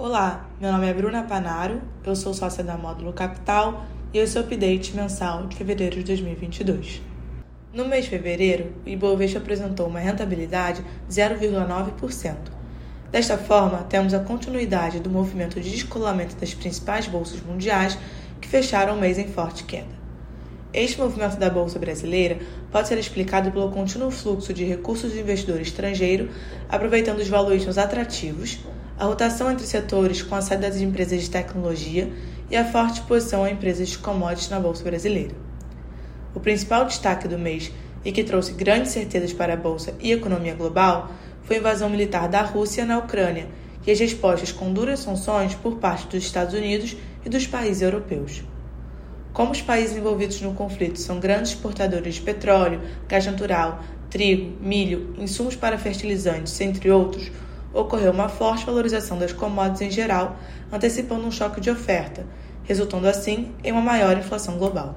Olá, meu nome é Bruna Panaro, eu sou sócia da Módulo Capital e esse é o update mensal de fevereiro de 2022. No mês de fevereiro, o Ibovespa apresentou uma rentabilidade de 0,9%. Desta forma, temos a continuidade do movimento de descolamento das principais bolsas mundiais que fecharam o mês em forte queda. Este movimento da Bolsa Brasileira pode ser explicado pelo contínuo fluxo de recursos do investidor estrangeiro, aproveitando os valuations atrativos, a rotação entre setores com a saída das empresas de tecnologia e a forte posição a empresas de commodities na Bolsa Brasileira. O principal destaque do mês e que trouxe grandes certezas para a Bolsa e a economia global foi a invasão militar da Rússia na Ucrânia e as respostas com duras sanções por parte dos Estados Unidos e dos países europeus. Como os países envolvidos no conflito são grandes exportadores de petróleo, gás natural, trigo, milho, insumos para fertilizantes, entre outros, ocorreu uma forte valorização das commodities em geral, antecipando um choque de oferta, resultando assim em uma maior inflação global.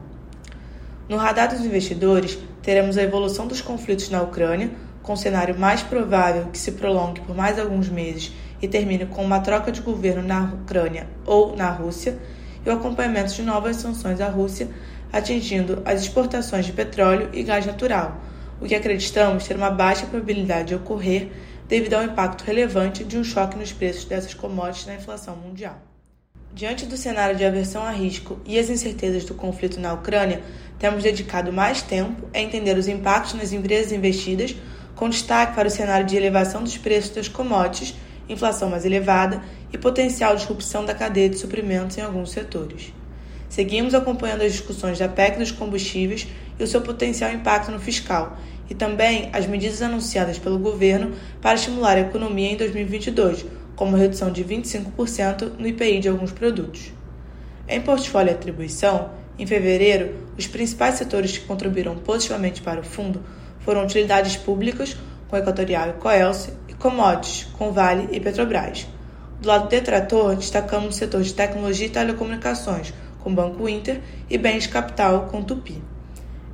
No radar dos investidores, teremos a evolução dos conflitos na Ucrânia, com o cenário mais provável que se prolongue por mais alguns meses e termine com uma troca de governo na Ucrânia ou na Rússia e o acompanhamento de novas sanções à Rússia, atingindo as exportações de petróleo e gás natural, o que acreditamos ter uma baixa probabilidade de ocorrer devido ao impacto relevante de um choque nos preços dessas commodities na inflação mundial. Diante do cenário de aversão a risco e as incertezas do conflito na Ucrânia, temos dedicado mais tempo a entender os impactos nas empresas investidas, com destaque para o cenário de elevação dos preços das commodities inflação mais elevada e potencial disrupção da cadeia de suprimentos em alguns setores. Seguimos acompanhando as discussões da PEC dos combustíveis e o seu potencial impacto no fiscal, e também as medidas anunciadas pelo governo para estimular a economia em 2022, como redução de 25% no IPI de alguns produtos. Em portfólio e atribuição, em fevereiro, os principais setores que contribuíram positivamente para o fundo foram utilidades públicas, com Equatorial e Coelce, commodities, com Vale e Petrobras. Do lado detrator, destacamos o setor de tecnologia e telecomunicações, com Banco Inter, e bens de capital, com Tupi.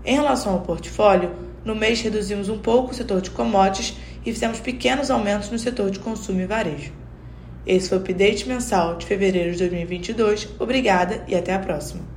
Em relação ao portfólio, no mês reduzimos um pouco o setor de commodities e fizemos pequenos aumentos no setor de consumo e varejo. Esse foi o update mensal de fevereiro de 2022. Obrigada e até a próxima.